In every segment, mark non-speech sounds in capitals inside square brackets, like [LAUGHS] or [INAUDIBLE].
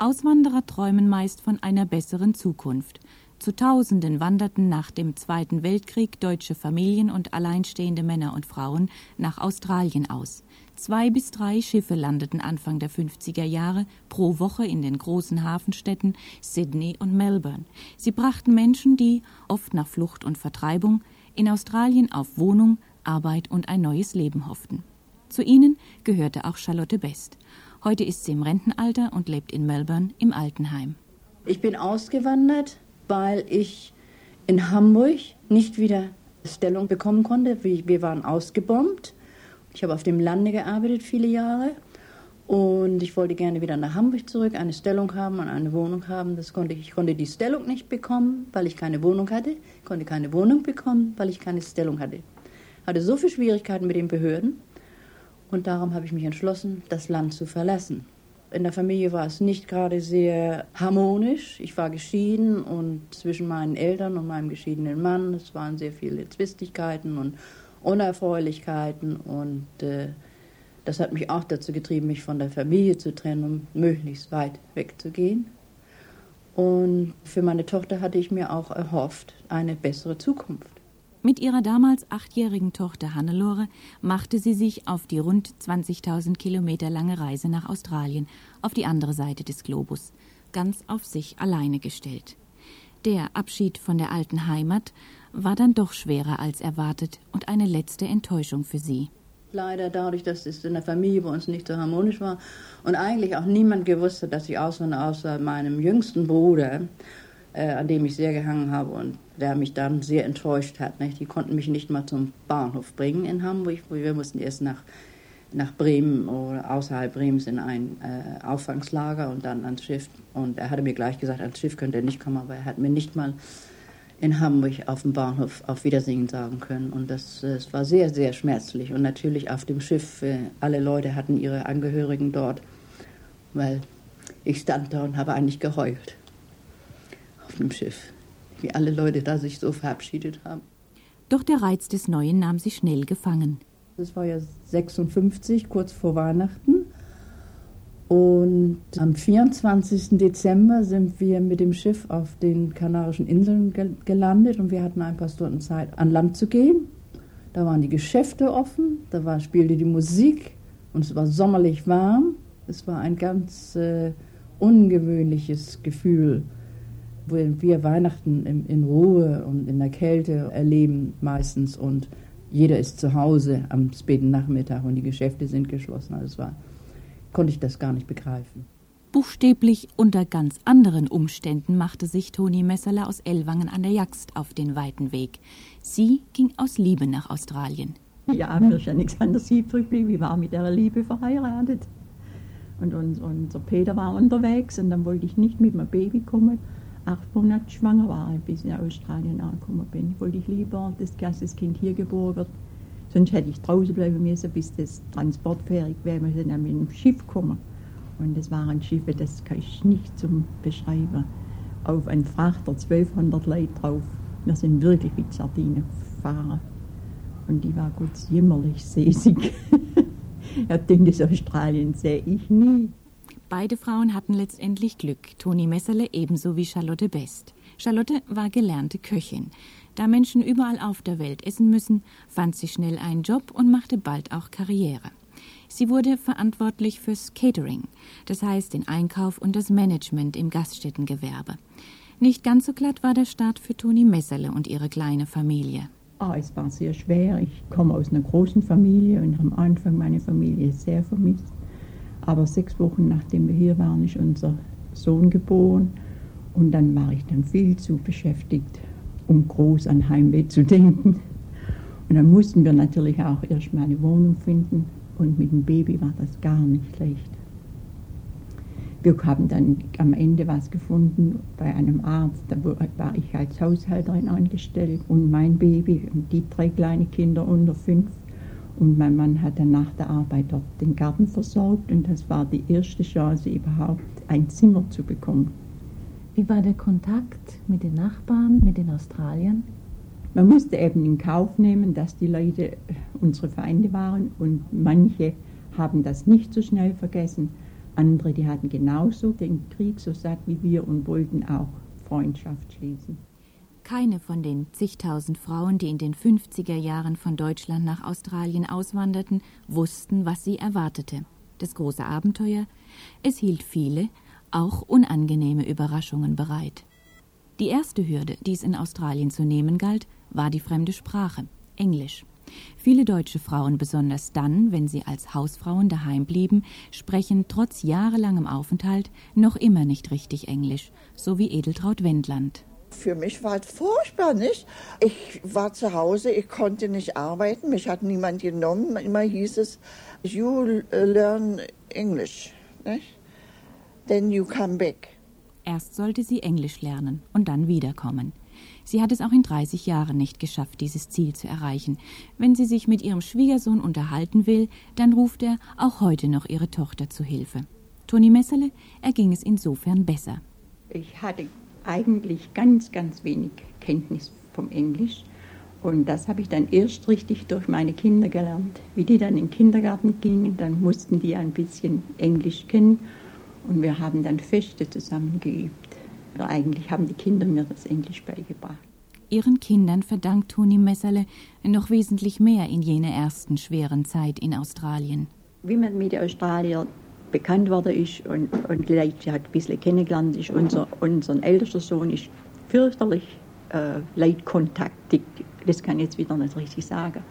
Auswanderer träumen meist von einer besseren Zukunft. Zu Tausenden wanderten nach dem Zweiten Weltkrieg deutsche Familien und alleinstehende Männer und Frauen nach Australien aus. Zwei bis drei Schiffe landeten Anfang der 50er Jahre pro Woche in den großen Hafenstädten Sydney und Melbourne. Sie brachten Menschen, die, oft nach Flucht und Vertreibung, in Australien auf Wohnung, Arbeit und ein neues Leben hofften. Zu ihnen gehörte auch Charlotte Best. Heute ist sie im Rentenalter und lebt in Melbourne im Altenheim. Ich bin ausgewandert, weil ich in Hamburg nicht wieder Stellung bekommen konnte. Wir waren ausgebombt. Ich habe auf dem Lande gearbeitet viele Jahre und ich wollte gerne wieder nach Hamburg zurück, eine Stellung haben und eine Wohnung haben. Das konnte ich. ich konnte die Stellung nicht bekommen, weil ich keine Wohnung hatte. Ich konnte keine Wohnung bekommen, weil ich keine Stellung hatte. Ich hatte so viele Schwierigkeiten mit den Behörden und darum habe ich mich entschlossen, das Land zu verlassen. In der Familie war es nicht gerade sehr harmonisch. Ich war geschieden und zwischen meinen Eltern und meinem geschiedenen Mann, es waren sehr viele Zwistigkeiten und Unerfreulichkeiten und äh, das hat mich auch dazu getrieben, mich von der Familie zu trennen, um möglichst weit wegzugehen. Und für meine Tochter hatte ich mir auch erhofft, eine bessere Zukunft. Mit ihrer damals achtjährigen Tochter Hannelore machte sie sich auf die rund 20.000 Kilometer lange Reise nach Australien, auf die andere Seite des Globus, ganz auf sich alleine gestellt. Der Abschied von der alten Heimat war dann doch schwerer als erwartet und eine letzte Enttäuschung für sie. Leider dadurch, dass es in der Familie bei uns nicht so harmonisch war und eigentlich auch niemand gewusst hat, dass ich auswandere, außer meinem jüngsten Bruder, äh, an dem ich sehr gehangen habe und der mich dann sehr enttäuscht hat. Nicht? Die konnten mich nicht mal zum Bahnhof bringen in Hamburg. Wir mussten erst nach, nach Bremen oder außerhalb Bremens in ein äh, Auffangslager und dann ans Schiff. Und er hatte mir gleich gesagt, ans Schiff könnte er nicht kommen, aber er hat mir nicht mal in Hamburg auf dem Bahnhof auf Wiedersehen sagen können. Und das, das war sehr, sehr schmerzlich. Und natürlich auf dem Schiff, äh, alle Leute hatten ihre Angehörigen dort, weil ich stand da und habe eigentlich geheult auf dem Schiff, wie alle Leute da sich so verabschiedet haben. Doch der Reiz des Neuen nahm sie schnell gefangen. Das war ja 56, kurz vor Weihnachten. Und am 24. Dezember sind wir mit dem Schiff auf den Kanarischen Inseln gelandet und wir hatten ein paar Stunden Zeit, an Land zu gehen. Da waren die Geschäfte offen, da war, spielte die Musik und es war sommerlich warm. Es war ein ganz äh, ungewöhnliches Gefühl, wo wir Weihnachten in, in Ruhe und in der Kälte erleben meistens und jeder ist zu Hause am späten Nachmittag und die Geschäfte sind geschlossen. Also es war konnte ich das gar nicht begreifen. Buchstäblich unter ganz anderen Umständen machte sich Toni Messerler aus Ellwangen an der Jagst auf den weiten Weg. Sie ging aus Liebe nach Australien. Ja, mir ist ja nichts anderes übrig geblieben. Ich war mit der Liebe verheiratet. Und unser Peter war unterwegs und dann wollte ich nicht mit meinem Baby kommen. Acht Monate schwanger war ich, bis ich in Australien angekommen bin. Wollte ich lieber, dass das Kind hier geboren wird, Sonst hätte ich draußen bleiben müssen, bis das transportfähig wäre. Wir sind dann mit dem Schiff gekommen. Und das waren Schiffe, das kann ich nicht zum Beschreiben. Auf einen Frachter 1200 Leute drauf. Wir sind wirklich wie Sardinen gefahren. Und die war gut jämmerlich [LAUGHS] säßig. er denkt, das Australien sehe ich nie. Beide Frauen hatten letztendlich Glück, Toni Messerle ebenso wie Charlotte Best. Charlotte war gelernte Köchin. Da Menschen überall auf der Welt essen müssen, fand sie schnell einen Job und machte bald auch Karriere. Sie wurde verantwortlich fürs Catering, das heißt den Einkauf und das Management im Gaststättengewerbe. Nicht ganz so glatt war der Start für Toni Messerle und ihre kleine Familie. Ah, es war sehr schwer. Ich komme aus einer großen Familie und am Anfang meine Familie sehr vermisst. Aber sechs Wochen nachdem wir hier waren, ist unser Sohn geboren und dann war ich dann viel zu beschäftigt um groß an Heimweh zu denken. Und dann mussten wir natürlich auch erstmal eine Wohnung finden und mit dem Baby war das gar nicht leicht. Wir haben dann am Ende was gefunden bei einem Arzt, da war ich als Haushälterin angestellt und mein Baby und die drei kleine Kinder unter fünf. Und mein Mann hat dann nach der Arbeit dort den Garten versorgt und das war die erste Chance überhaupt, ein Zimmer zu bekommen. Wie war der Kontakt mit den Nachbarn, mit den Australiern? Man musste eben in Kauf nehmen, dass die Leute unsere Feinde waren und manche haben das nicht so schnell vergessen. andere, die hatten genauso den Krieg so satt wie wir und wollten auch Freundschaft schließen. Keine von den zigtausend Frauen, die in den 50er Jahren von Deutschland nach Australien auswanderten, wussten, was sie erwartete. Das große Abenteuer, es hielt viele, auch unangenehme Überraschungen bereit. Die erste Hürde, die es in Australien zu nehmen galt, war die fremde Sprache, Englisch. Viele deutsche Frauen, besonders dann, wenn sie als Hausfrauen daheim blieben, sprechen trotz jahrelangem Aufenthalt noch immer nicht richtig Englisch, so wie Edeltraut Wendland. Für mich war es furchtbar, nicht? Ich war zu Hause, ich konnte nicht arbeiten, mich hat niemand genommen. Immer hieß es, you learn English, nicht? Then you come back. Erst sollte sie Englisch lernen und dann wiederkommen. Sie hat es auch in 30 Jahren nicht geschafft, dieses Ziel zu erreichen. Wenn sie sich mit ihrem Schwiegersohn unterhalten will, dann ruft er auch heute noch ihre Tochter zu Hilfe. Toni Messerle erging es insofern besser. Ich hatte eigentlich ganz, ganz wenig Kenntnis vom Englisch. Und das habe ich dann erst richtig durch meine Kinder gelernt. Wie die dann in den Kindergarten gingen, dann mussten die ein bisschen Englisch kennen. Und wir haben dann Feste zusammen geübt. Eigentlich haben die Kinder mir das Englisch beigebracht. Ihren Kindern verdankt Toni Messerle noch wesentlich mehr in jener ersten schweren Zeit in Australien. Wie man mit den Australiern bekannt worden ist und, und Leute hat ein bisschen kennengelernt, ist unser, unser ältester Sohn ist fürchterlich äh, leidkontaktig. Das kann ich jetzt wieder nicht richtig sagen.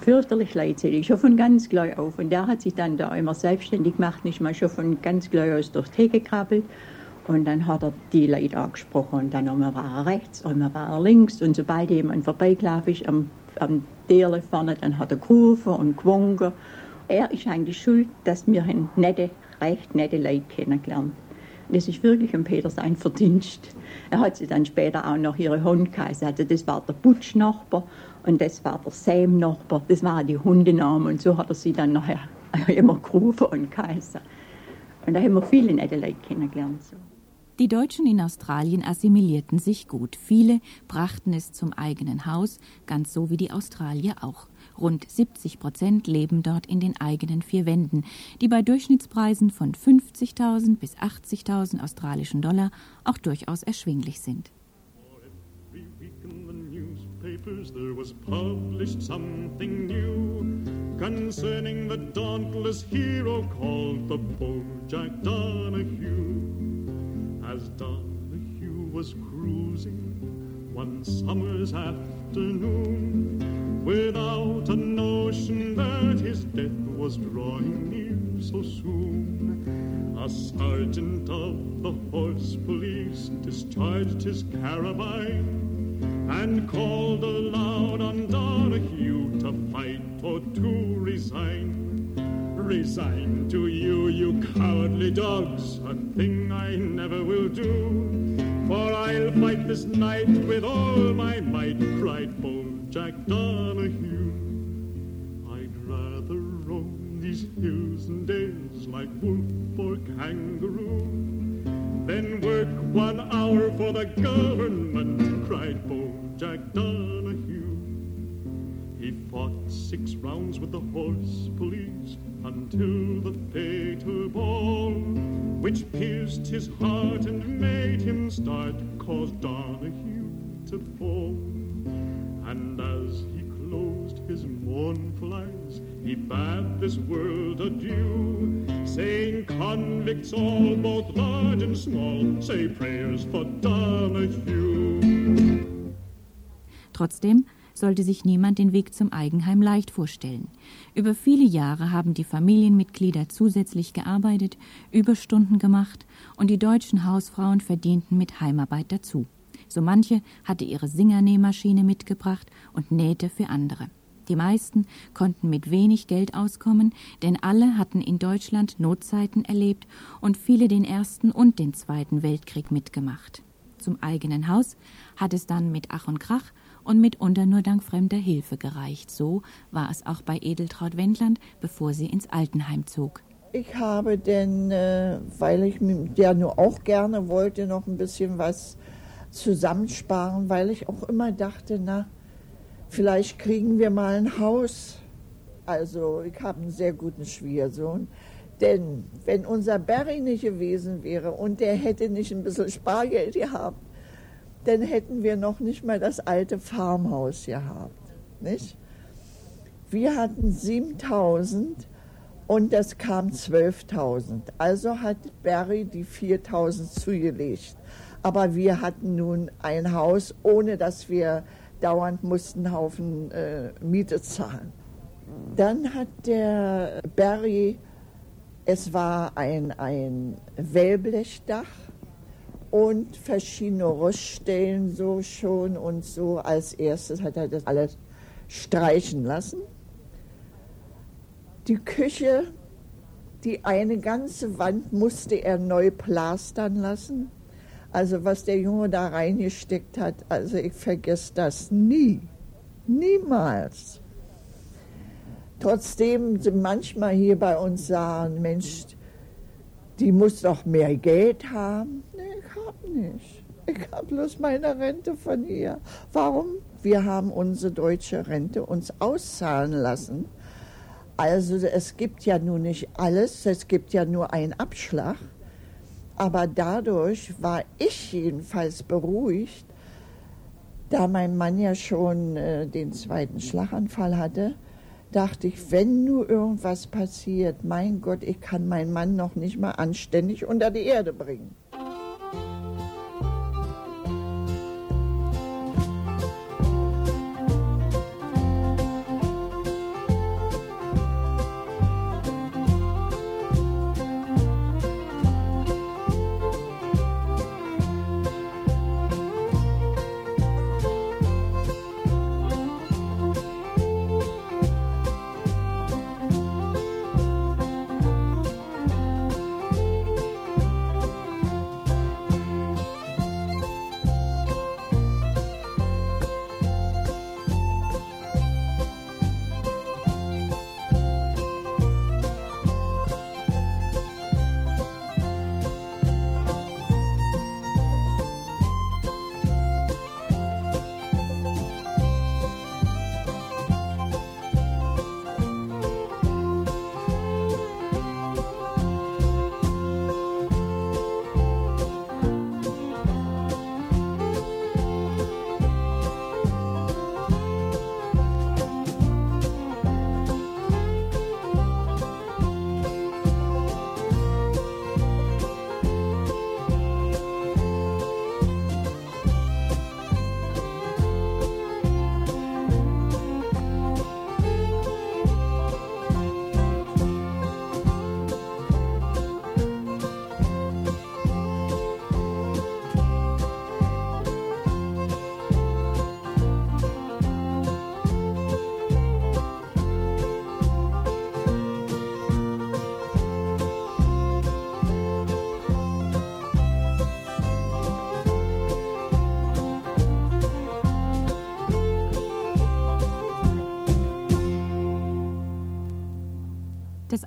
Fürchterlich leidselig, schon von ganz gleich auf. Und der hat sich dann da immer selbstständig gemacht, nicht mal schon von ganz gleich aus durch Theke gekrabbelt. Und dann hat er die Leute angesprochen und dann einmal war er rechts, einmal war er links. Und sobald jemand vorbeigelaufen ist am, am Derle vorne, dann hat er gerufen und gewunken. Er ist eigentlich schuld, dass wir nette, recht nette Leute kennengelernt das ist wirklich ein Peter sein Verdienst. Er hat sie dann später auch noch ihre Hunde geheißen. Also das war der Butsch-Nachbar und das war der Sam-Nachbar. Das waren die Hundenamen und so hat er sie dann nachher [LAUGHS] immer gerufen und geheißen. Und da haben wir viele nette Leute kennengelernt. So. Die Deutschen in Australien assimilierten sich gut. Viele brachten es zum eigenen Haus, ganz so wie die Australier auch. Rund 70 Prozent leben dort in den eigenen vier Wänden, die bei Durchschnittspreisen von 50.000 bis 80.000 australischen Dollar auch durchaus erschwinglich sind. there was published something new concerning the dauntless hero called the Bull Jack Donahue. as Donahue was cruising one summer's afternoon without a notion that his death was drawing near so soon. A sergeant of the horse police discharged his carabine and called aloud on Donahue to fight or to resign. Resign to you, you cowardly dogs, a thing I never will do. For I'll fight this night with all my might, cried bold Jack Donahue. I'd rather roam these hills and dales like wolf or kangaroo than work one hour for the government, cried bold Jack Donahue. Fought six rounds with the horse police until the fatal ball, which pierced his heart and made him start, caused Donahue to fall. And as he closed his mournful eyes, he bade this world adieu, saying, Convicts all, both large and small, say prayers for Donahue. Trotzdem sollte sich niemand den Weg zum Eigenheim leicht vorstellen. Über viele Jahre haben die Familienmitglieder zusätzlich gearbeitet, Überstunden gemacht und die deutschen Hausfrauen verdienten mit Heimarbeit dazu. So manche hatte ihre Singernähmaschine mitgebracht und nähte für andere. Die meisten konnten mit wenig Geld auskommen, denn alle hatten in Deutschland Notzeiten erlebt und viele den Ersten und den Zweiten Weltkrieg mitgemacht. Zum eigenen Haus hat es dann mit Ach und Krach und mitunter nur dank fremder Hilfe gereicht. So war es auch bei Edeltraut Wendland, bevor sie ins Altenheim zog. Ich habe denn, äh, weil ich ja nur auch gerne wollte, noch ein bisschen was zusammensparen, weil ich auch immer dachte, na, vielleicht kriegen wir mal ein Haus. Also ich habe einen sehr guten Schwiegersohn, Denn wenn unser Barry nicht gewesen wäre und der hätte nicht ein bisschen Spargeld gehabt, dann hätten wir noch nicht mal das alte Farmhaus gehabt. Nicht? Wir hatten 7000 und das kam 12.000. Also hat Barry die 4.000 zugelegt. Aber wir hatten nun ein Haus, ohne dass wir dauernd mussten Haufen äh, Miete zahlen. Dann hat der Barry, es war ein, ein Wellblechdach und verschiedene Roststellen so schon und so. Als erstes hat er das alles streichen lassen. Die Küche, die eine ganze Wand musste er neu plastern lassen. Also was der Junge da reingesteckt hat, also ich vergesse das nie. Niemals. Trotzdem sie manchmal hier bei uns sagen, Mensch, die muss doch mehr Geld haben. Nicht. Ich habe bloß meine Rente von ihr. Warum? Wir haben unsere deutsche Rente uns auszahlen lassen. Also es gibt ja nun nicht alles, es gibt ja nur einen Abschlag. Aber dadurch war ich jedenfalls beruhigt, da mein Mann ja schon äh, den zweiten Schlaganfall hatte, dachte ich, wenn nur irgendwas passiert, mein Gott, ich kann meinen Mann noch nicht mal anständig unter die Erde bringen.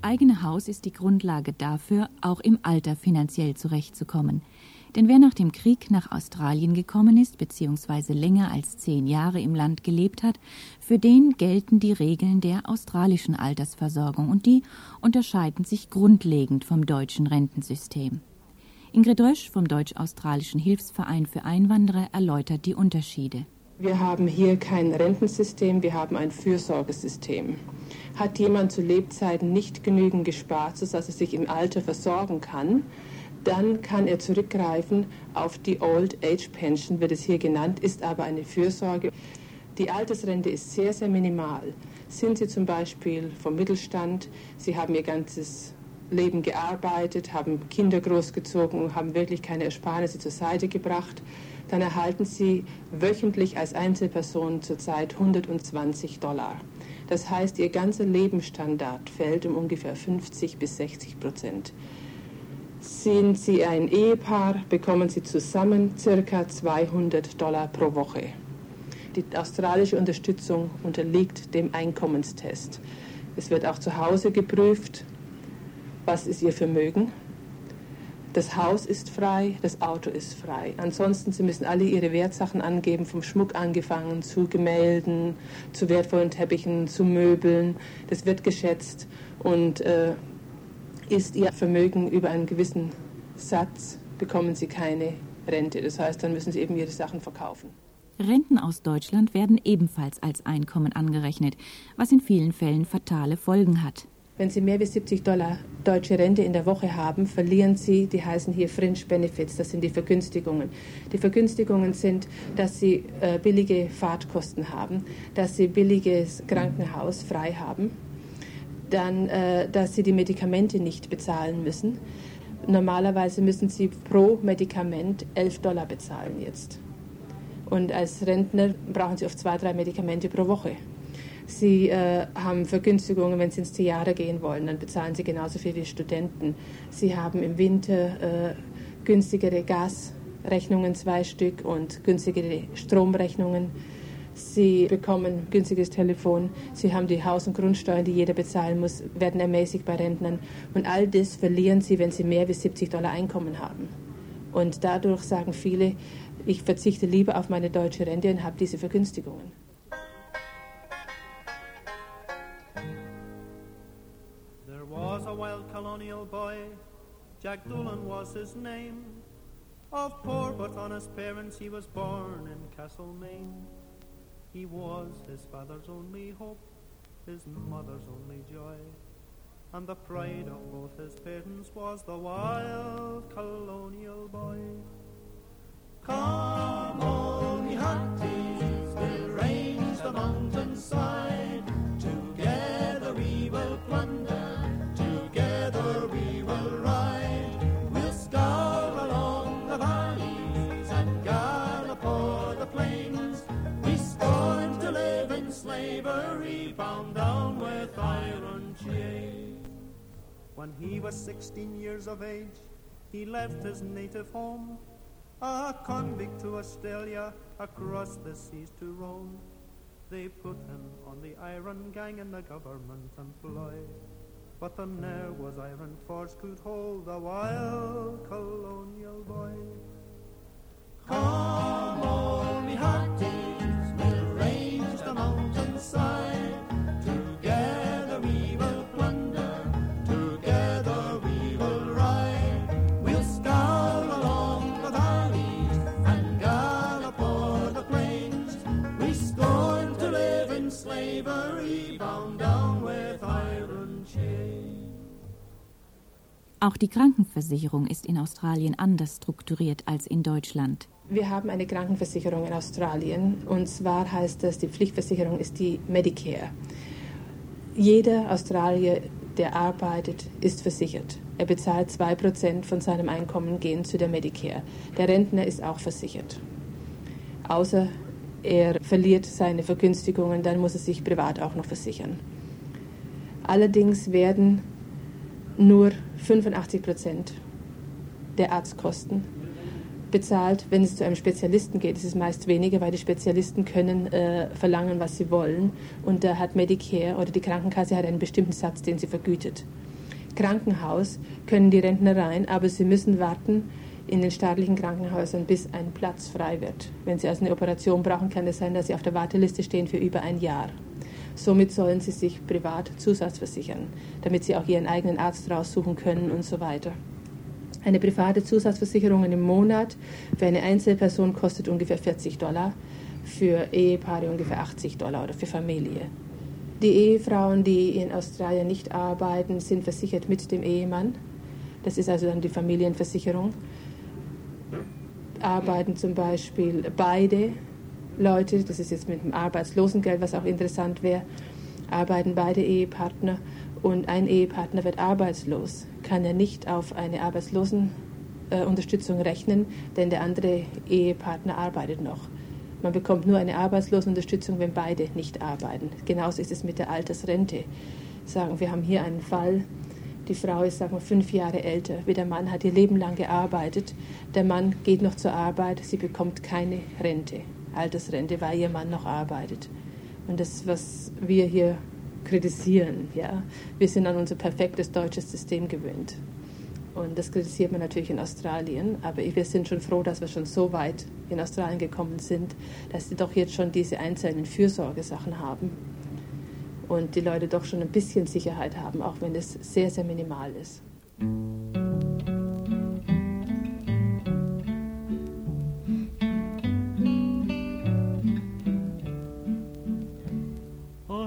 Das eigene Haus ist die Grundlage dafür, auch im Alter finanziell zurechtzukommen. Denn wer nach dem Krieg nach Australien gekommen ist, beziehungsweise länger als zehn Jahre im Land gelebt hat, für den gelten die Regeln der australischen Altersversorgung und die unterscheiden sich grundlegend vom deutschen Rentensystem. Ingrid Rösch vom Deutsch-Australischen Hilfsverein für Einwanderer erläutert die Unterschiede. Wir haben hier kein Rentensystem, wir haben ein Fürsorgesystem. Hat jemand zu Lebzeiten nicht genügend gespart, sodass er sich im Alter versorgen kann, dann kann er zurückgreifen auf die Old Age Pension, wird es hier genannt, ist aber eine Fürsorge. Die Altersrente ist sehr, sehr minimal. Sind Sie zum Beispiel vom Mittelstand, Sie haben Ihr ganzes Leben gearbeitet, haben Kinder großgezogen und haben wirklich keine Ersparnisse zur Seite gebracht, dann erhalten Sie wöchentlich als Einzelperson zurzeit 120 Dollar. Das heißt, Ihr ganzer Lebensstandard fällt um ungefähr 50 bis 60 Prozent. Sind Sie ein Ehepaar, bekommen Sie zusammen circa 200 Dollar pro Woche. Die australische Unterstützung unterliegt dem Einkommenstest. Es wird auch zu Hause geprüft, was ist Ihr Vermögen, das Haus ist frei, das Auto ist frei. Ansonsten, Sie müssen alle Ihre Wertsachen angeben, vom Schmuck angefangen zu Gemälden, zu wertvollen Teppichen, zu Möbeln. Das wird geschätzt und äh, ist ihr Vermögen über einen gewissen Satz, bekommen sie keine Rente. Das heißt, dann müssen sie eben ihre Sachen verkaufen. Renten aus Deutschland werden ebenfalls als Einkommen angerechnet, was in vielen Fällen fatale Folgen hat. Wenn Sie mehr als 70 Dollar deutsche Rente in der Woche haben, verlieren Sie, die heißen hier Fringe Benefits, das sind die Vergünstigungen. Die Vergünstigungen sind, dass Sie äh, billige Fahrtkosten haben, dass Sie billiges Krankenhaus frei haben, dann, äh, dass Sie die Medikamente nicht bezahlen müssen. Normalerweise müssen Sie pro Medikament 11 Dollar bezahlen jetzt. Und als Rentner brauchen Sie oft zwei, drei Medikamente pro Woche. Sie äh, haben Vergünstigungen, wenn Sie ins Theater gehen wollen, dann bezahlen Sie genauso viel wie Studenten. Sie haben im Winter äh, günstigere Gasrechnungen, zwei Stück, und günstigere Stromrechnungen. Sie bekommen günstiges Telefon. Sie haben die Haus- und Grundsteuern, die jeder bezahlen muss, werden ermäßigt bei Rentnern. Und all das verlieren Sie, wenn Sie mehr als 70 Dollar Einkommen haben. Und dadurch sagen viele, ich verzichte lieber auf meine deutsche Rente und habe diese Vergünstigungen. Colonial boy, Jack Doolan was his name. Of poor but honest parents, he was born in Castlemaine. He was his father's only hope, his mother's only joy. And the pride of both his parents was the wild colonial boy. Come on, me hearties, we'll range the mountainside. Together we will plunder slavery bound down with iron chains. When he was 16 years of age, he left his native home, a convict to Australia, across the seas to roam. They put him on the iron gang in the government employ. But the ne'er was iron force could hold the wild colonial boy. Come on, me hearties, Auch die Krankenversicherung ist in Australien anders strukturiert als in Deutschland. Wir haben eine Krankenversicherung in Australien und zwar heißt das, die Pflichtversicherung ist die Medicare. Jeder Australier, der arbeitet, ist versichert. Er bezahlt 2% von seinem Einkommen gehen zu der Medicare. Der Rentner ist auch versichert. Außer er verliert seine Vergünstigungen, dann muss er sich privat auch noch versichern. Allerdings werden nur 85% der Arztkosten bezahlt. Wenn es zu einem Spezialisten geht, ist es meist weniger, weil die Spezialisten können äh, verlangen, was sie wollen. Und da hat Medicare oder die Krankenkasse hat einen bestimmten Satz, den sie vergütet. Krankenhaus können die Rentner rein, aber sie müssen warten in den staatlichen Krankenhäusern, bis ein Platz frei wird. Wenn sie also eine Operation brauchen, kann es sein, dass sie auf der Warteliste stehen für über ein Jahr. Somit sollen sie sich privat zusatzversichern, damit sie auch ihren eigenen Arzt raussuchen können und so weiter. Eine private Zusatzversicherung im Monat für eine Einzelperson kostet ungefähr 40 Dollar, für Ehepaare ungefähr 80 Dollar oder für Familie. Die Ehefrauen, die in Australien nicht arbeiten, sind versichert mit dem Ehemann. Das ist also dann die Familienversicherung. Arbeiten zum Beispiel beide Leute, das ist jetzt mit dem Arbeitslosengeld, was auch interessant wäre, arbeiten beide Ehepartner und ein Ehepartner wird arbeitslos, kann er nicht auf eine Arbeitslosenunterstützung rechnen, denn der andere Ehepartner arbeitet noch. Man bekommt nur eine Arbeitslosenunterstützung, wenn beide nicht arbeiten. Genauso ist es mit der Altersrente. Sagen wir haben hier einen Fall, die Frau ist sagen wir fünf Jahre älter, wie der Mann hat ihr Leben lang gearbeitet. Der Mann geht noch zur Arbeit, sie bekommt keine Rente, Altersrente, weil ihr Mann noch arbeitet. Und das, was wir hier kritisieren. Ja? Wir sind an unser perfektes deutsches System gewöhnt. Und das kritisiert man natürlich in Australien. Aber wir sind schon froh, dass wir schon so weit in Australien gekommen sind, dass sie doch jetzt schon diese einzelnen Fürsorgesachen haben. Und die Leute doch schon ein bisschen Sicherheit haben, auch wenn es sehr, sehr minimal ist.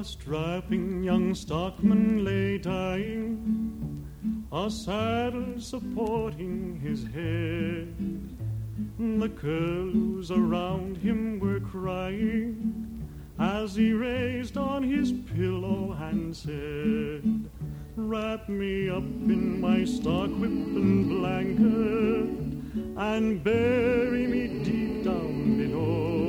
A strapping young stockman lay dying, a saddle supporting his head. The curlews around him were crying as he raised on his pillow and said, Wrap me up in my stock whip and blanket and bury me deep down below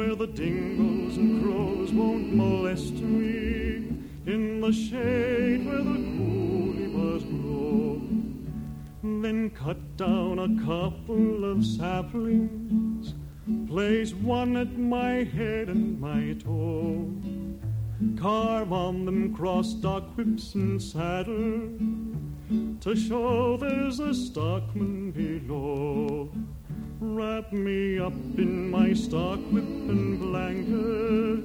where the dingoes and crows won't molest me in the shade where the coolibas grow. Then cut down a couple of saplings, place one at my head and my toe. Carve on them cross stock whips and saddle to show there's a stockman below. Wrap me up in my stock whip and blanket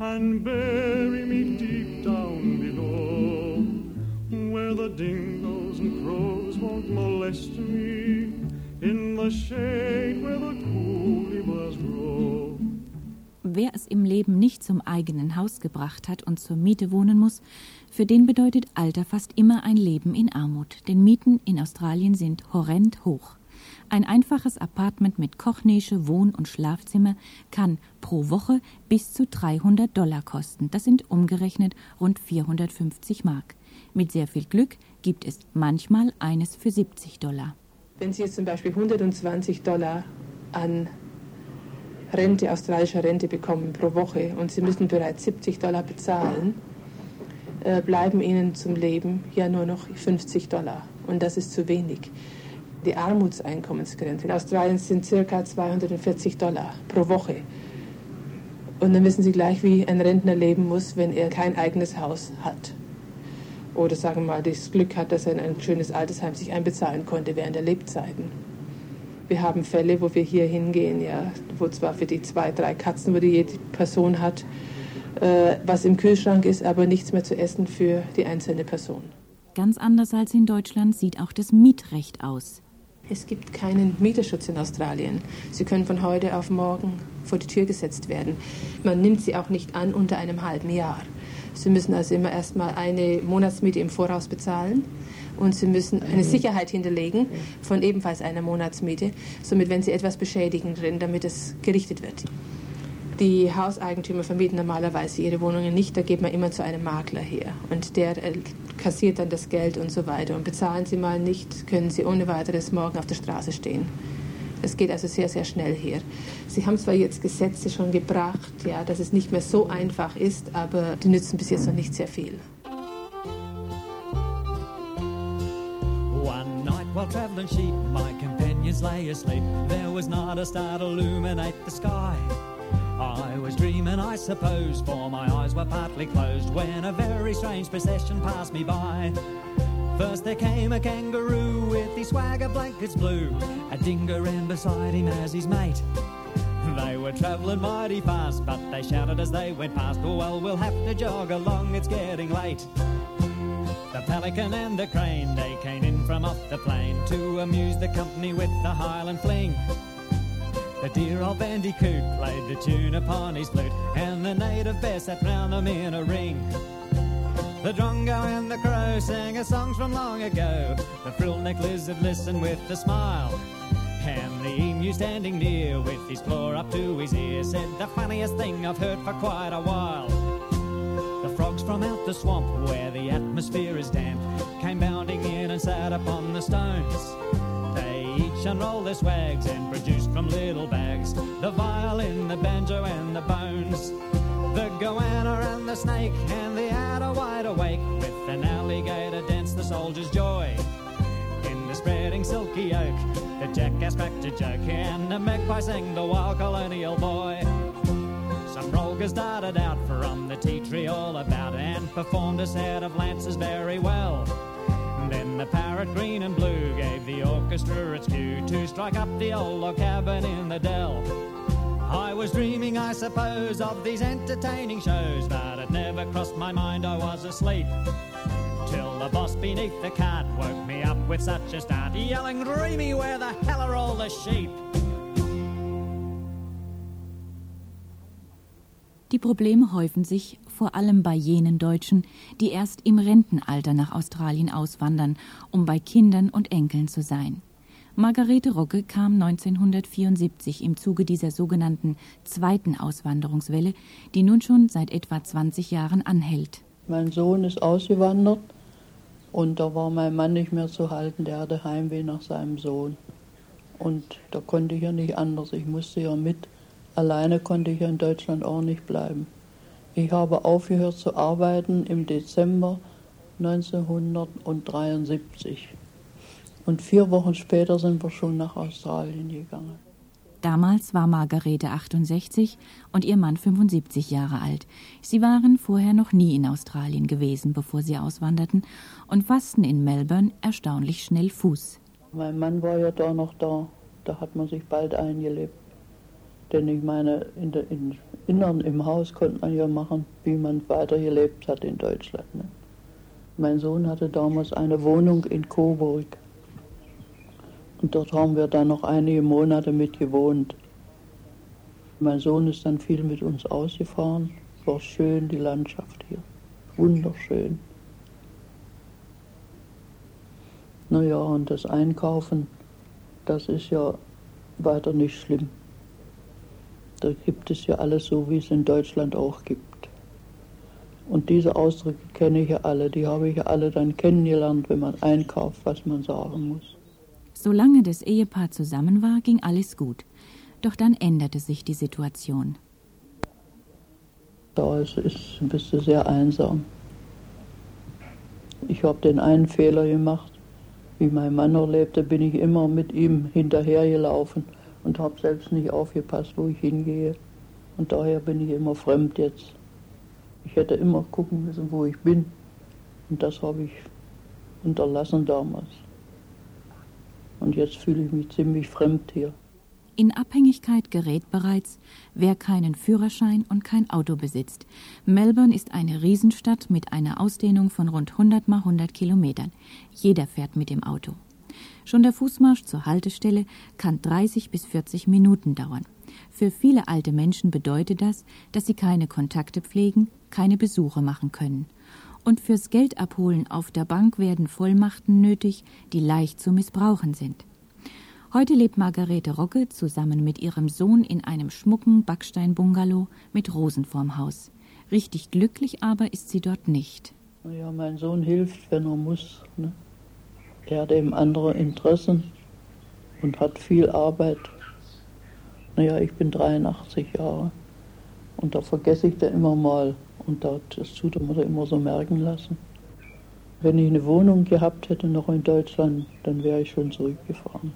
and bury me deep down below where the dingoes and crows won't molest me in the shade where the coolibas grow. Wer es im Leben nicht zum eigenen Haus gebracht hat und zur Miete wohnen muss, für den bedeutet Alter fast immer ein Leben in Armut. Denn Mieten in Australien sind horrend hoch. Ein einfaches Apartment mit Kochnische, Wohn- und Schlafzimmer kann pro Woche bis zu 300 Dollar kosten. Das sind umgerechnet rund 450 Mark. Mit sehr viel Glück gibt es manchmal eines für 70 Dollar. Wenn Sie jetzt zum Beispiel 120 Dollar an Rente, australischer Rente bekommen pro Woche und Sie müssen bereits 70 Dollar bezahlen, äh, bleiben Ihnen zum Leben ja nur noch 50 Dollar. Und das ist zu wenig. Die Armutseinkommensgrenze in Australien sind ca. 240 Dollar pro Woche. Und dann wissen Sie gleich, wie ein Rentner leben muss, wenn er kein eigenes Haus hat. Oder sagen wir mal, das Glück hat, dass er in ein schönes Altersheim sich einbezahlen konnte während der Lebzeiten. Wir haben Fälle, wo wir hier hingehen, ja, wo zwar für die zwei, drei Katzen, wo die jede Person hat, äh, was im Kühlschrank ist, aber nichts mehr zu essen für die einzelne Person. Ganz anders als in Deutschland sieht auch das Mietrecht aus. Es gibt keinen Mieterschutz in Australien. Sie können von heute auf morgen vor die Tür gesetzt werden. Man nimmt sie auch nicht an unter einem halben Jahr. Sie müssen also immer erstmal eine Monatsmiete im Voraus bezahlen und Sie müssen eine Sicherheit hinterlegen von ebenfalls einer Monatsmiete, somit wenn Sie etwas beschädigen drin, damit es gerichtet wird. Die Hauseigentümer vermieten normalerweise ihre Wohnungen nicht, da geht man immer zu einem Makler her und der äh, kassiert dann das Geld und so weiter. Und bezahlen Sie mal nicht, können Sie ohne weiteres morgen auf der Straße stehen. Es geht also sehr, sehr schnell hier. Sie haben zwar jetzt Gesetze schon gebracht, ja, dass es nicht mehr so einfach ist, aber die nützen bis jetzt noch nicht sehr viel. One night while travelling sheep, my companions lay asleep. There was not a star to illuminate the sky. I was dreaming, I suppose, for my eyes were partly closed when a very strange procession passed me by. First there came a kangaroo with his swagger blankets blue. A dingo ran beside him as his mate. They were travelling mighty fast, but they shouted as they went past, Oh well, we'll have to jog along, it's getting late. The pelican and the crane, they came in from off the plain to amuse the company with the Highland fling. The dear old bandicoot played the tune upon his flute, and the native bear sat round them in a ring. The drongo and the crow sang a songs from long ago. The frill-necked lizard listened with a smile. And the emu standing near with his claw up to his ear said the funniest thing I've heard for quite a while. The frogs from out the swamp where the atmosphere is damp came bounding in and sat upon the stones. Each unrolled their swags and produced from little bags the violin, the banjo, and the bones. The goanna and the snake and the adder wide awake with an alligator danced the soldier's joy. In the spreading silky oak, the jackass cracked a joke and the magpie sang the wild colonial boy. Some rollers darted out from the tea tree all about and performed a set of lances very well. Then the parrot green and blue gave the orchestra its cue to strike up the old log cabin in the dell. I was dreaming, I suppose, of these entertaining shows, but it never crossed my mind I was asleep. till the boss beneath the cat woke me up with such a start, yelling, Dreamy, where the hell are all the sheep? Die Probleme häufen sich vor allem bei jenen Deutschen, die erst im Rentenalter nach Australien auswandern, um bei Kindern und Enkeln zu sein. Margarete Rogge kam 1974 im Zuge dieser sogenannten zweiten Auswanderungswelle, die nun schon seit etwa 20 Jahren anhält. Mein Sohn ist ausgewandert und da war mein Mann nicht mehr zu halten, der hatte Heimweh nach seinem Sohn. Und da konnte ich ja nicht anders, ich musste ja mit. Alleine konnte ich ja in Deutschland auch nicht bleiben. Ich habe aufgehört zu arbeiten im Dezember 1973. Und vier Wochen später sind wir schon nach Australien gegangen. Damals war Margarete 68 und ihr Mann 75 Jahre alt. Sie waren vorher noch nie in Australien gewesen, bevor sie auswanderten und fassten in Melbourne erstaunlich schnell Fuß. Mein Mann war ja da noch da. Da hat man sich bald eingelebt. Denn ich meine, in der, in Innern im Haus konnte man ja machen, wie man weiter gelebt hat in Deutschland. Ne? Mein Sohn hatte damals eine Wohnung in Coburg. Und dort haben wir dann noch einige Monate mit gewohnt. Mein Sohn ist dann viel mit uns ausgefahren. War schön, die Landschaft hier. Wunderschön. Naja, und das Einkaufen, das ist ja weiter nicht schlimm. Da gibt es ja alles so, wie es in Deutschland auch gibt. Und diese Ausdrücke kenne ich ja alle, die habe ich ja alle dann kennengelernt, wenn man einkauft, was man sagen muss. Solange das Ehepaar zusammen war, ging alles gut. Doch dann änderte sich die Situation. Da ist, ist, bist du sehr einsam. Ich habe den einen Fehler gemacht. Wie mein Mann noch lebte, bin ich immer mit ihm hinterhergelaufen und habe selbst nicht aufgepasst, wo ich hingehe. Und daher bin ich immer fremd jetzt. Ich hätte immer gucken müssen, wo ich bin. Und das habe ich unterlassen damals. Und jetzt fühle ich mich ziemlich fremd hier. In Abhängigkeit gerät bereits, wer keinen Führerschein und kein Auto besitzt. Melbourne ist eine Riesenstadt mit einer Ausdehnung von rund 100 mal 100 Kilometern. Jeder fährt mit dem Auto. Schon der Fußmarsch zur Haltestelle kann 30 bis 40 Minuten dauern. Für viele alte Menschen bedeutet das, dass sie keine Kontakte pflegen, keine Besuche machen können. Und fürs Geld abholen auf der Bank werden Vollmachten nötig, die leicht zu missbrauchen sind. Heute lebt Margarete Rocke zusammen mit ihrem Sohn in einem schmucken Backsteinbungalow mit Rosen vorm Haus. Richtig glücklich aber ist sie dort nicht. Ja, mein Sohn hilft, wenn er muss. Ne? Er hat eben andere Interessen und hat viel Arbeit. Naja, ich bin 83 Jahre und da vergesse ich da immer mal und das tut er mir immer so merken lassen. Wenn ich eine Wohnung gehabt hätte noch in Deutschland, dann wäre ich schon zurückgefahren.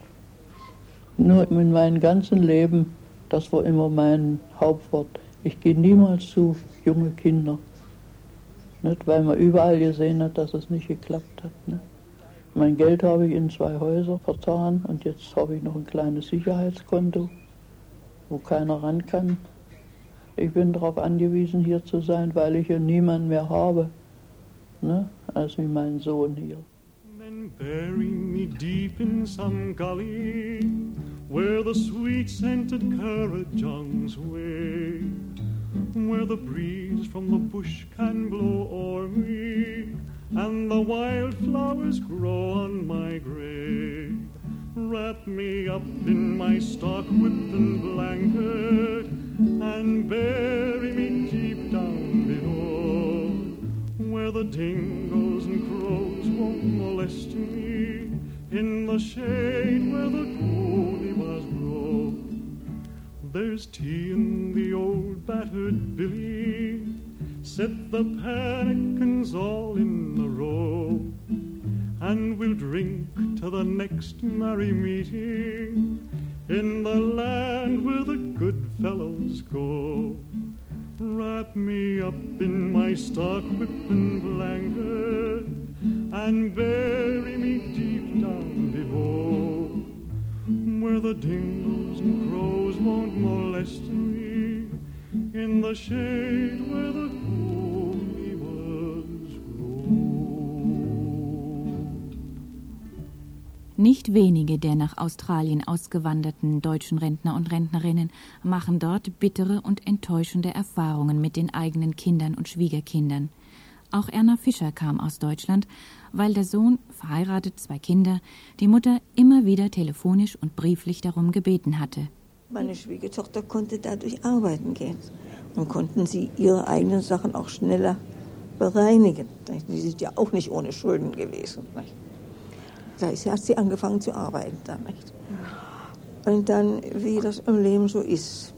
Nur in meinem ganzen Leben, das war immer mein Hauptwort. Ich gehe niemals zu junge Kinder. Nicht? Weil man überall gesehen hat, dass es nicht geklappt hat. Nicht? Mein Geld habe ich in zwei Häuser vertan und jetzt habe ich noch ein kleines Sicherheitskonto, wo keiner ran kann. Ich bin darauf angewiesen, hier zu sein, weil ich hier niemanden mehr habe, ne? als wie mein Sohn hier. Then bury me deep in some gully where the sweet scented currajongs wave, where the breeze from the bush can blow o'er me and the wildflowers grow on my grave. Wrap me up in my stock whipping blanket and bury me deep down below, where the dingoes and crows won't molest me, in the shade where the goldibas grow. There's tea in the old battered billy set the pannikins all in a row, and we'll drink to the next merry meeting in the land where the good fellows go. Wrap me up in my stock whipping blanket and bury me deep down below, where the dingoes and crows won't molest me in the shade where the Nicht wenige der nach Australien ausgewanderten deutschen Rentner und Rentnerinnen machen dort bittere und enttäuschende Erfahrungen mit den eigenen Kindern und Schwiegerkindern. Auch Erna Fischer kam aus Deutschland, weil der Sohn, verheiratet, zwei Kinder, die Mutter immer wieder telefonisch und brieflich darum gebeten hatte. Meine Schwiegertochter konnte dadurch arbeiten gehen und konnten sie ihre eigenen Sachen auch schneller bereinigen. Die sind ja auch nicht ohne Schulden gewesen. Nicht? Da hat sie angefangen zu arbeiten damit. Und dann, wie das im Leben so ist.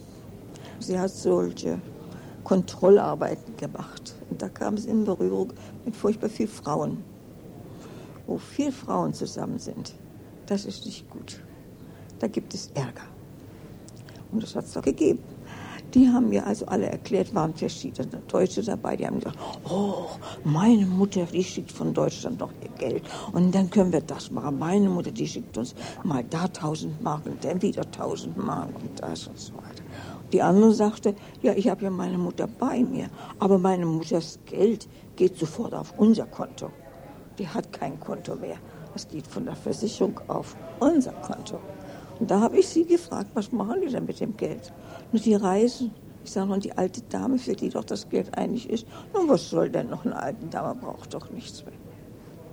Sie hat solche Kontrollarbeiten gemacht. Und da kam sie in Berührung mit furchtbar vielen Frauen. Wo viele Frauen zusammen sind, das ist nicht gut. Da gibt es Ärger. Und das hat es doch gegeben. Die haben mir also alle erklärt, waren verschiedene Deutsche dabei, die haben gesagt, oh, meine Mutter, die schickt von Deutschland noch ihr Geld und dann können wir das machen. Meine Mutter, die schickt uns mal da 1000 Mark und dann wieder 1000 Mark und das und so weiter. Die andere sagte, ja, ich habe ja meine Mutter bei mir, aber meine Mutters Geld geht sofort auf unser Konto. Die hat kein Konto mehr. Das geht von der Versicherung auf unser Konto. Und da habe ich sie gefragt, was machen die denn mit dem Geld? Und die reisen. Ich sage, und die alte Dame, für die doch das Geld eigentlich ist, nun, was soll denn noch eine alte Dame, braucht doch nichts mehr.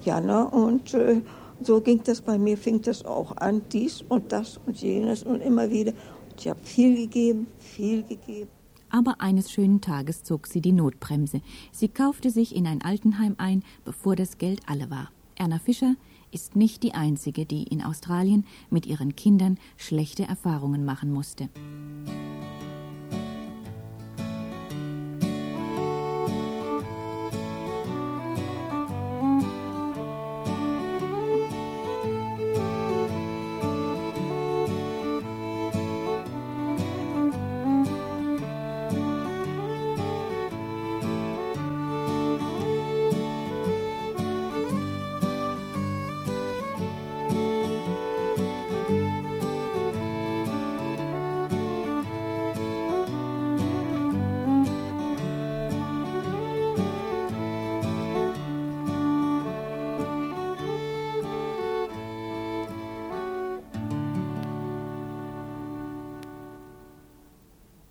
Ja, ne, und äh, so ging das bei mir, fing das auch an, dies und das und jenes und immer wieder. Und ich habe viel gegeben, viel gegeben. Aber eines schönen Tages zog sie die Notbremse. Sie kaufte sich in ein Altenheim ein, bevor das Geld alle war. Erna Fischer ist nicht die einzige, die in Australien mit ihren Kindern schlechte Erfahrungen machen musste.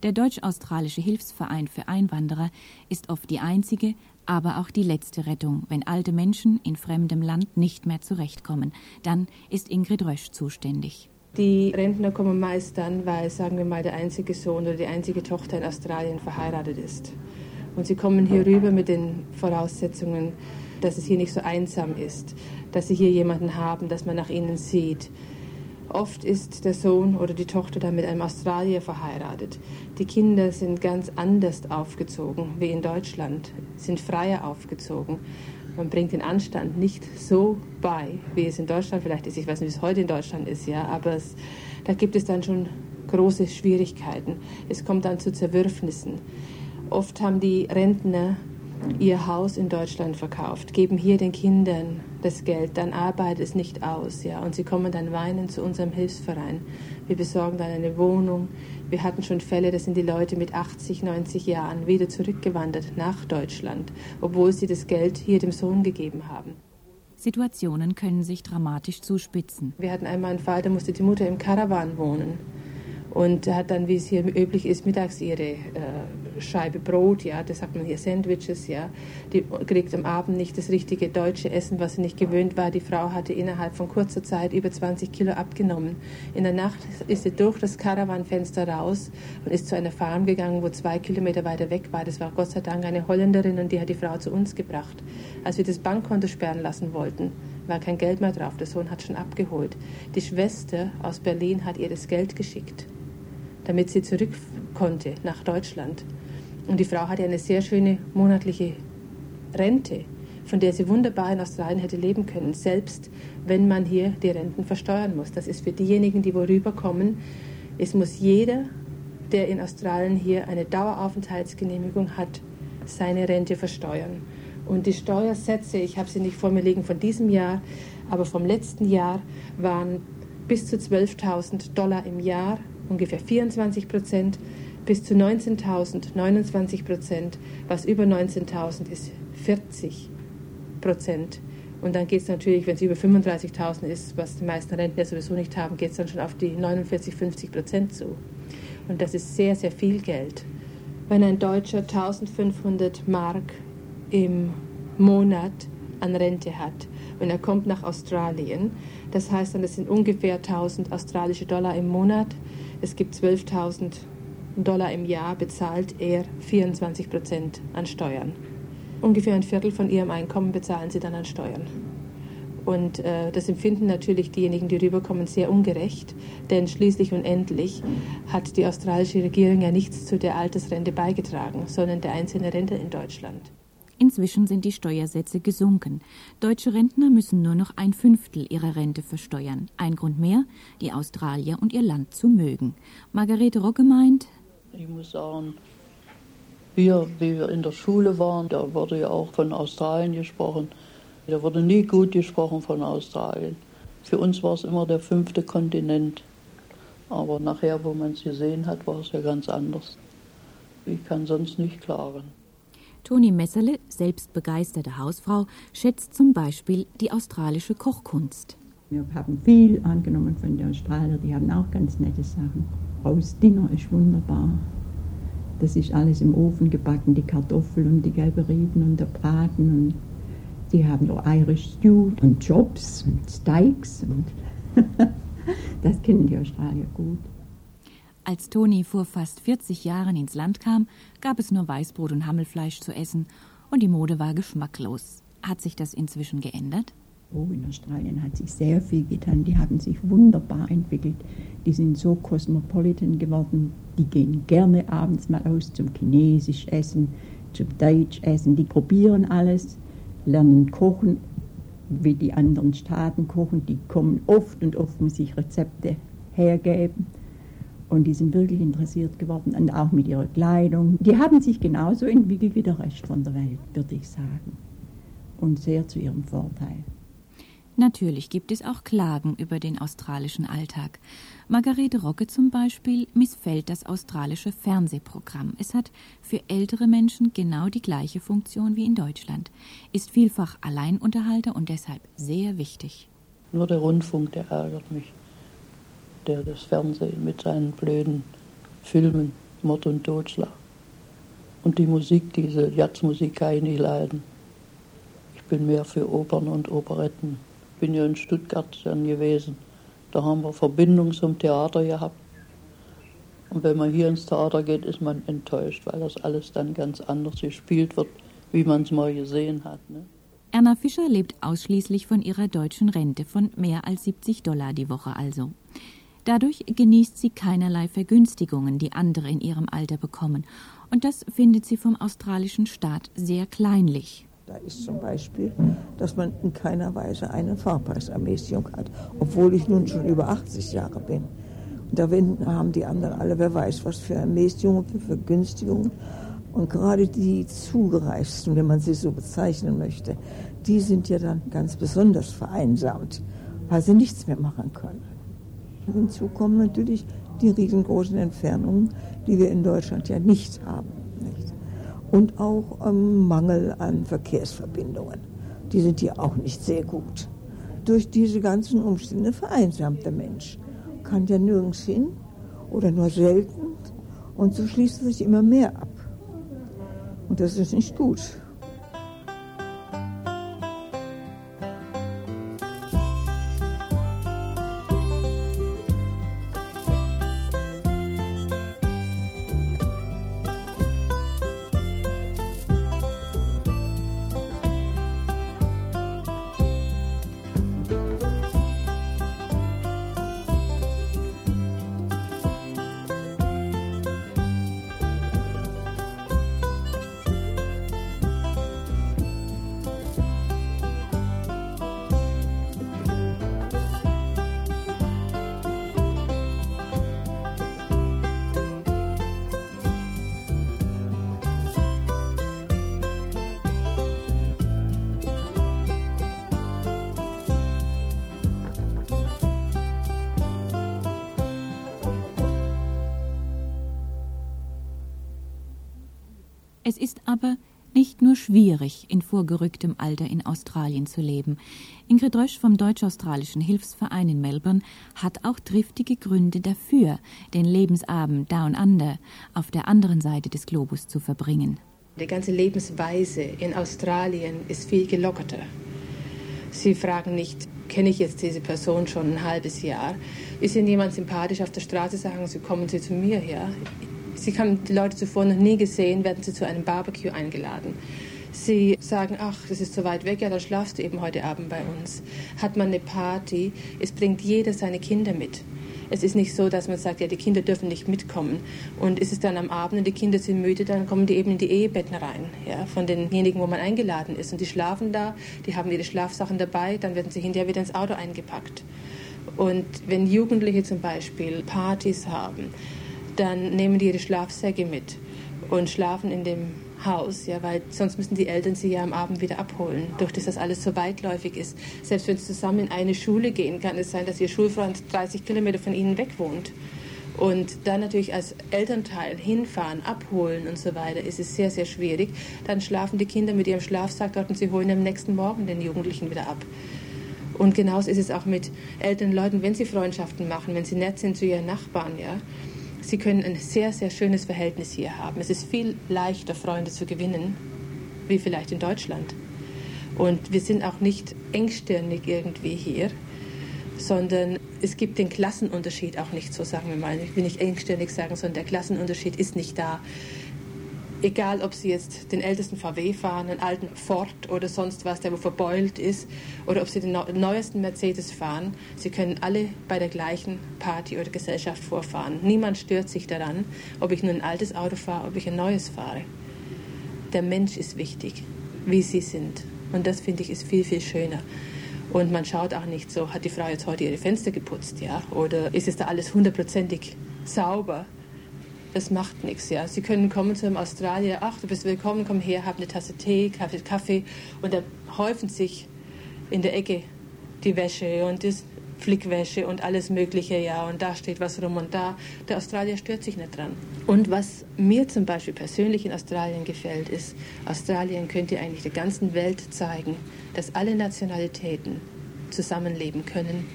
Der Deutsch-Australische Hilfsverein für Einwanderer ist oft die einzige, aber auch die letzte Rettung, wenn alte Menschen in fremdem Land nicht mehr zurechtkommen. Dann ist Ingrid Rösch zuständig. Die Rentner kommen meist dann, weil, sagen wir mal, der einzige Sohn oder die einzige Tochter in Australien verheiratet ist. Und sie kommen hier rüber mit den Voraussetzungen, dass es hier nicht so einsam ist, dass sie hier jemanden haben, dass man nach ihnen sieht, Oft ist der Sohn oder die Tochter dann mit einem Australier verheiratet. Die Kinder sind ganz anders aufgezogen wie in Deutschland, sind freier aufgezogen. Man bringt den Anstand nicht so bei, wie es in Deutschland vielleicht ist. Ich weiß nicht, wie es heute in Deutschland ist, ja, aber es, da gibt es dann schon große Schwierigkeiten. Es kommt dann zu Zerwürfnissen. Oft haben die Rentner ihr Haus in Deutschland verkauft, geben hier den Kindern das Geld, dann arbeitet es nicht aus, ja, und sie kommen dann weinend zu unserem Hilfsverein. Wir besorgen dann eine Wohnung. Wir hatten schon Fälle, da sind die Leute mit 80, 90 Jahren wieder zurückgewandert nach Deutschland, obwohl sie das Geld hier dem Sohn gegeben haben. Situationen können sich dramatisch zuspitzen. Wir hatten einmal einen Fall, da musste die Mutter im Karawan wohnen und hat dann, wie es hier üblich ist, mittags ihre äh, Scheibe Brot, ja, das sagt man hier Sandwiches, ja. Die kriegt am Abend nicht das richtige deutsche Essen, was sie nicht gewöhnt war. Die Frau hatte innerhalb von kurzer Zeit über 20 Kilo abgenommen. In der Nacht ist sie durch das Caravanfenster raus und ist zu einer Farm gegangen, wo zwei Kilometer weiter weg war. Das war Gott sei Dank eine Holländerin und die hat die Frau zu uns gebracht. Als wir das Bankkonto sperren lassen wollten, war kein Geld mehr drauf. Der Sohn hat schon abgeholt. Die Schwester aus Berlin hat ihr das Geld geschickt damit sie zurück konnte nach Deutschland. Und die Frau hatte eine sehr schöne monatliche Rente, von der sie wunderbar in Australien hätte leben können, selbst wenn man hier die Renten versteuern muss. Das ist für diejenigen, die worüber kommen. Es muss jeder, der in Australien hier eine Daueraufenthaltsgenehmigung hat, seine Rente versteuern. Und die Steuersätze, ich habe sie nicht vor mir liegen von diesem Jahr, aber vom letzten Jahr waren bis zu 12.000 Dollar im Jahr ungefähr 24 Prozent, bis zu 19.000 29 Prozent, was über 19.000 ist 40 Prozent Und dann geht es natürlich, wenn es über 35.000 ist, was die meisten Rentner sowieso nicht haben, geht es dann schon auf die 49, 50 Prozent zu. Und das ist sehr, sehr viel Geld. Wenn ein Deutscher 1500 Mark im Monat an Rente hat, wenn er kommt nach Australien, das heißt dann, das sind ungefähr 1000 australische Dollar im Monat, es gibt 12.000 Dollar im Jahr, bezahlt er 24 Prozent an Steuern ungefähr ein Viertel von ihrem Einkommen bezahlen sie dann an Steuern. Und äh, das empfinden natürlich diejenigen, die rüberkommen, sehr ungerecht, denn schließlich und endlich hat die australische Regierung ja nichts zu der Altersrente beigetragen, sondern der einzelne Rentner in Deutschland. Inzwischen sind die Steuersätze gesunken. Deutsche Rentner müssen nur noch ein Fünftel ihrer Rente versteuern. Ein Grund mehr, die Australier und ihr Land zu mögen. Margarete Rocke meint, ich muss sagen, wir, wie wir in der Schule waren, da wurde ja auch von Australien gesprochen. Da wurde nie gut gesprochen von Australien. Für uns war es immer der fünfte Kontinent. Aber nachher, wo man es gesehen hat, war es ja ganz anders. Ich kann sonst nicht klagen. Toni Messerle, selbst begeisterte Hausfrau, schätzt zum Beispiel die australische Kochkunst. Wir haben viel angenommen von den Australiern, die haben auch ganz nette Sachen. Dinner ist wunderbar. Das ist alles im Ofen gebacken, die Kartoffeln und die gelbe Rieben und der Braten. Und die haben noch Irish Stew und Chops und Steaks. Und [LAUGHS] das kennen die Australier gut. Als Toni vor fast 40 Jahren ins Land kam, gab es nur Weißbrot und Hammelfleisch zu essen und die Mode war geschmacklos. Hat sich das inzwischen geändert? Oh, in Australien hat sich sehr viel getan. Die haben sich wunderbar entwickelt. Die sind so cosmopolitan geworden. Die gehen gerne abends mal aus zum Chinesisch essen, zum Deutsch essen. Die probieren alles, lernen kochen, wie die anderen Staaten kochen. Die kommen oft und oft, muss ich Rezepte hergeben. Und die sind wirklich interessiert geworden, und auch mit ihrer Kleidung. Die haben sich genauso entwickelt wie der Rest von der Welt, würde ich sagen. Und sehr zu ihrem Vorteil. Natürlich gibt es auch Klagen über den australischen Alltag. Margarete Rocke zum Beispiel missfällt das australische Fernsehprogramm. Es hat für ältere Menschen genau die gleiche Funktion wie in Deutschland, ist vielfach Alleinunterhalter und deshalb sehr wichtig. Nur der Rundfunk, der ärgert mich. Der das Fernsehen mit seinen blöden Filmen, Mord und Totschlag. Und die Musik, diese Jazzmusik kann ich nicht leiden. Ich bin mehr für Opern und Operetten bin ja in Stuttgart dann gewesen. Da haben wir Verbindung zum Theater gehabt. Und wenn man hier ins Theater geht, ist man enttäuscht, weil das alles dann ganz anders gespielt wird, wie man es mal gesehen hat. Ne? Erna Fischer lebt ausschließlich von ihrer deutschen Rente von mehr als 70 Dollar die Woche also. Dadurch genießt sie keinerlei Vergünstigungen, die andere in ihrem Alter bekommen. Und das findet sie vom australischen Staat sehr kleinlich. Da ist zum Beispiel, dass man in keiner Weise eine Fahrpreisermäßigung hat, obwohl ich nun schon über 80 Jahre bin. Und da haben die anderen alle, wer weiß, was für Ermäßigungen, für Vergünstigungen. Und gerade die Zugereisten, wenn man sie so bezeichnen möchte, die sind ja dann ganz besonders vereinsamt, weil sie nichts mehr machen können. Hinzu kommen natürlich die riesengroßen Entfernungen, die wir in Deutschland ja nicht haben und auch ähm, Mangel an Verkehrsverbindungen. Die sind hier auch nicht sehr gut. Durch diese ganzen Umstände vereinsamt der Mensch. Kann ja nirgends hin oder nur selten und so schließt er sich immer mehr ab. Und das ist nicht gut. Schwierig, in vorgerücktem Alter in Australien zu leben. Ingrid Rösch vom Deutsch-Australischen Hilfsverein in Melbourne hat auch triftige Gründe dafür, den Lebensabend Down Under auf der anderen Seite des Globus zu verbringen. Die ganze Lebensweise in Australien ist viel gelockerter. Sie fragen nicht, kenne ich jetzt diese Person schon ein halbes Jahr? Ist Ihnen jemand sympathisch auf der Straße, sagen Sie, kommen Sie zu mir her. Sie haben die Leute zuvor noch nie gesehen, werden Sie zu einem Barbecue eingeladen. Sie sagen, ach, das ist so weit weg, ja, dann schlafst du eben heute Abend bei uns. Hat man eine Party, es bringt jeder seine Kinder mit. Es ist nicht so, dass man sagt, ja, die Kinder dürfen nicht mitkommen. Und ist es dann am Abend und die Kinder sind müde, dann kommen die eben in die Ehebetten rein, ja, von denjenigen, wo man eingeladen ist. Und die schlafen da, die haben ihre Schlafsachen dabei, dann werden sie hinterher wieder ins Auto eingepackt. Und wenn Jugendliche zum Beispiel Partys haben, dann nehmen die ihre Schlafsäcke mit und schlafen in dem Haus, ja, weil sonst müssen die Eltern sie ja am Abend wieder abholen, durch das das alles so weitläufig ist. Selbst wenn sie zusammen in eine Schule gehen, kann es sein, dass ihr Schulfreund 30 Kilometer von ihnen weg wohnt. Und dann natürlich als Elternteil hinfahren, abholen und so weiter, ist es sehr, sehr schwierig. Dann schlafen die Kinder mit ihrem Schlafsack dort und sie holen am nächsten Morgen den Jugendlichen wieder ab. Und genauso ist es auch mit älteren Leuten, wenn sie Freundschaften machen, wenn sie nett sind zu ihren Nachbarn, ja Sie können ein sehr, sehr schönes Verhältnis hier haben. Es ist viel leichter, Freunde zu gewinnen, wie vielleicht in Deutschland. Und wir sind auch nicht engstirnig irgendwie hier, sondern es gibt den Klassenunterschied auch nicht so, sagen wir mal. Ich will nicht engstirnig sagen, sondern der Klassenunterschied ist nicht da egal ob sie jetzt den ältesten VW fahren, einen alten Ford oder sonst was, der wo verbeult ist, oder ob sie den neuesten Mercedes fahren, sie können alle bei der gleichen Party oder Gesellschaft vorfahren. Niemand stört sich daran, ob ich nur ein altes Auto fahre, ob ich ein neues fahre. Der Mensch ist wichtig, wie sie sind. Und das finde ich ist viel, viel schöner. Und man schaut auch nicht so, hat die Frau jetzt heute ihre Fenster geputzt, ja? Oder ist es da alles hundertprozentig sauber? Das macht nichts. Ja. Sie können kommen zu einem Australier, ach, du bist willkommen, komm her, hab eine Tasse Tee, Kaffee, Kaffee. Und da häufen sich in der Ecke die Wäsche und die Flickwäsche und alles Mögliche, ja, und da steht was rum und da. Der Australier stört sich nicht dran. Und was mir zum Beispiel persönlich in Australien gefällt, ist, Australien könnte eigentlich der ganzen Welt zeigen, dass alle Nationalitäten zusammenleben können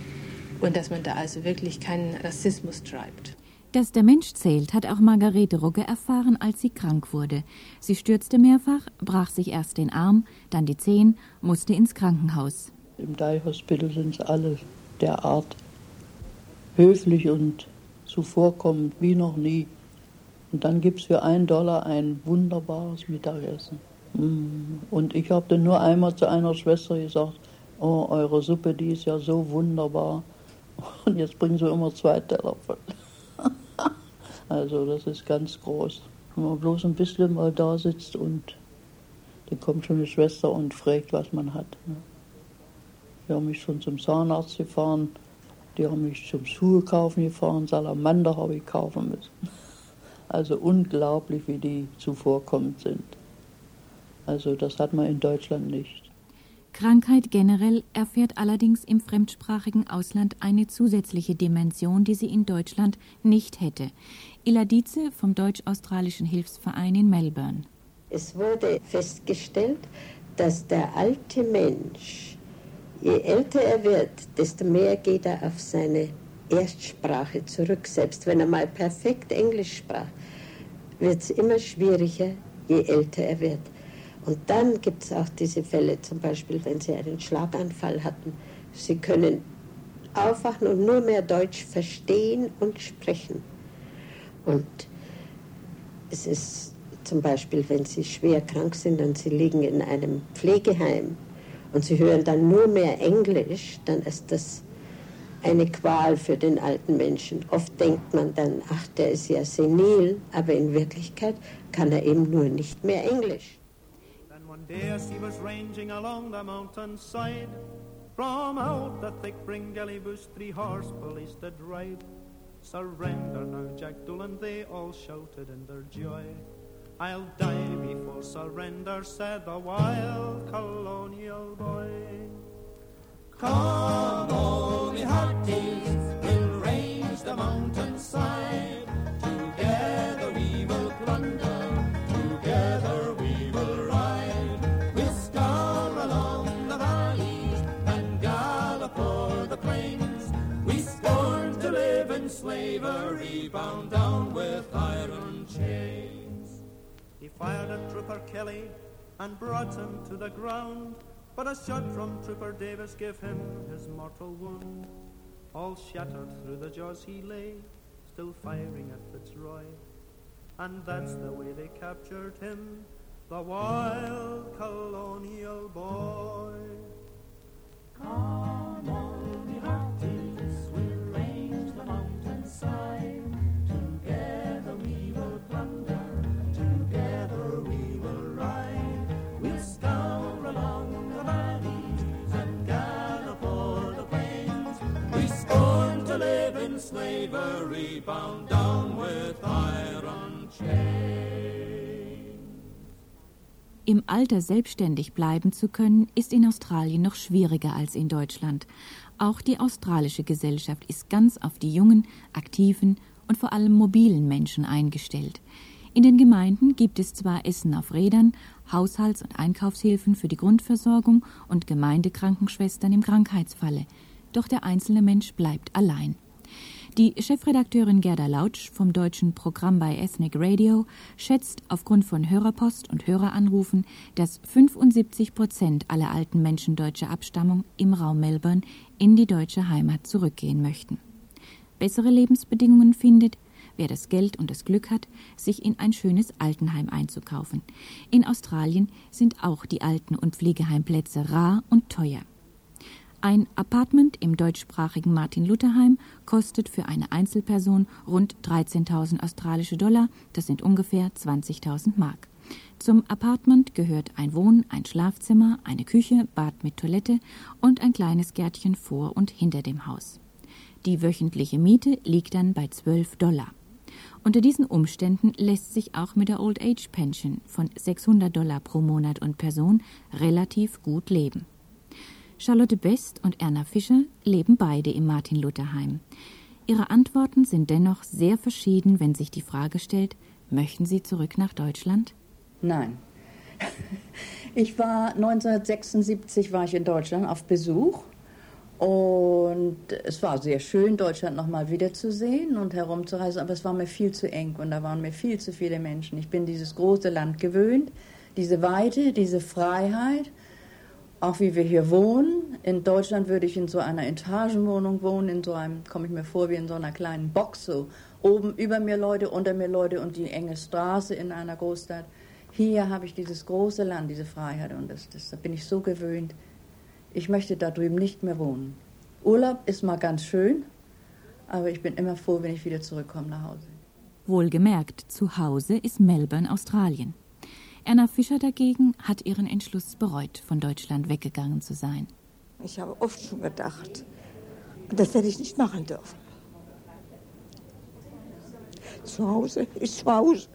und dass man da also wirklich keinen Rassismus treibt. Dass der Mensch zählt, hat auch Margarete Rugge erfahren, als sie krank wurde. Sie stürzte mehrfach, brach sich erst den Arm, dann die Zehen, musste ins Krankenhaus. Im Dye Hospital sind sie alle derart höflich und zuvorkommend wie noch nie. Und dann gibt es für einen Dollar ein wunderbares Mittagessen. Mm. Und ich habe dann nur einmal zu einer Schwester gesagt, oh, eure Suppe, die ist ja so wunderbar. Und jetzt bringen sie immer zwei Teller voll. Also das ist ganz groß. Wenn man bloß ein bisschen mal da sitzt und dann kommt schon eine Schwester und fragt, was man hat. Ne? Die haben mich schon zum Zahnarzt gefahren, die haben mich zum Schuhe kaufen gefahren, Salamander habe ich kaufen müssen. [LAUGHS] Also unglaublich, wie die zuvorkommend sind. Also das hat man in Deutschland nicht. Krankheit generell erfährt allerdings im fremdsprachigen Ausland eine zusätzliche Dimension, die sie in Deutschland nicht hätte. Illa Dietze vom Deutsch-Australischen Hilfsverein in Melbourne. Es wurde festgestellt, dass der alte Mensch, je älter er wird, desto mehr geht er auf seine Erstsprache zurück. Selbst wenn er mal perfekt Englisch sprach, wird es immer schwieriger, je älter er wird. Und dann gibt es auch diese Fälle, zum Beispiel, wenn Sie einen Schlaganfall hatten. Sie können aufwachen und nur mehr Deutsch verstehen und sprechen. Und es ist zum Beispiel, wenn Sie schwer krank sind und Sie liegen in einem Pflegeheim und Sie hören dann nur mehr Englisch, dann ist das eine Qual für den alten Menschen. Oft denkt man dann, ach, der ist ja senil, aber in Wirklichkeit kann er eben nur nicht mehr Englisch. As he was ranging along the mountainside, from out the thick bringelly bush three horse police did ride. Surrender now, Jack Doolan, they all shouted in their joy. I'll die before surrender, said the wild colonial boy. Come, all me hearties, we'll range the mountainside. Slavery, bound down with iron chains. He fired at Trooper Kelly and brought him to the ground, but a shot from Trooper Davis gave him his mortal wound. All shattered through the jaws he lay, still firing at Fitzroy. And that's the way they captured him, the wild colonial boy. Come on, ye hearties, Im Alter selbstständig bleiben zu können, ist in Australien noch schwieriger als in Deutschland. Auch die australische Gesellschaft ist ganz auf die jungen, aktiven und vor allem mobilen Menschen eingestellt. In den Gemeinden gibt es zwar Essen auf Rädern, Haushalts- und Einkaufshilfen für die Grundversorgung und Gemeindekrankenschwestern im Krankheitsfalle, doch der einzelne Mensch bleibt allein. Die Chefredakteurin Gerda Lautsch vom deutschen Programm bei Ethnic Radio schätzt aufgrund von Hörerpost und Höreranrufen, dass 75 Prozent aller alten Menschen deutscher Abstammung im Raum Melbourne in die deutsche Heimat zurückgehen möchten. Bessere Lebensbedingungen findet, wer das Geld und das Glück hat, sich in ein schönes Altenheim einzukaufen. In Australien sind auch die Alten- und Pflegeheimplätze rar und teuer. Ein Apartment im deutschsprachigen Martin-Luther-Heim kostet für eine Einzelperson rund 13.000 australische Dollar, das sind ungefähr 20.000 Mark. Zum Apartment gehört ein Wohn-, ein Schlafzimmer, eine Küche, Bad mit Toilette und ein kleines Gärtchen vor und hinter dem Haus. Die wöchentliche Miete liegt dann bei 12 Dollar. Unter diesen Umständen lässt sich auch mit der Old Age Pension von 600 Dollar pro Monat und Person relativ gut leben. Charlotte Best und Erna Fischer leben beide im Martin-Luther-Heim. Ihre Antworten sind dennoch sehr verschieden, wenn sich die Frage stellt, möchten Sie zurück nach Deutschland? Nein. [LAUGHS] Ich war 1976 war ich in Deutschland auf Besuch und es war sehr schön, Deutschland nochmal wiederzusehen und herumzureisen, aber es war mir viel zu eng und da waren mir viel zu viele Menschen. Ich bin dieses große Land gewöhnt, diese Weite, diese Freiheit, auch wie wir hier wohnen. In Deutschland würde ich in so einer Etagenwohnung wohnen, in so einem, komme ich mir vor, wie in so einer kleinen Box, so oben über mir Leute, unter mir Leute und die enge Straße in einer Großstadt. Hier habe ich dieses große Land, diese Freiheit und das, das, da bin ich so gewöhnt. Ich möchte da drüben nicht mehr wohnen. Urlaub ist mal ganz schön, aber ich bin immer froh, wenn ich wieder zurückkomme nach Hause. Wohlgemerkt, zu Hause ist Melbourne, Australien. Erna Fischer dagegen hat ihren Entschluss bereut, von Deutschland weggegangen zu sein. Ich habe oft schon gedacht, das hätte ich nicht machen dürfen. Zu Hause ist zu Hause.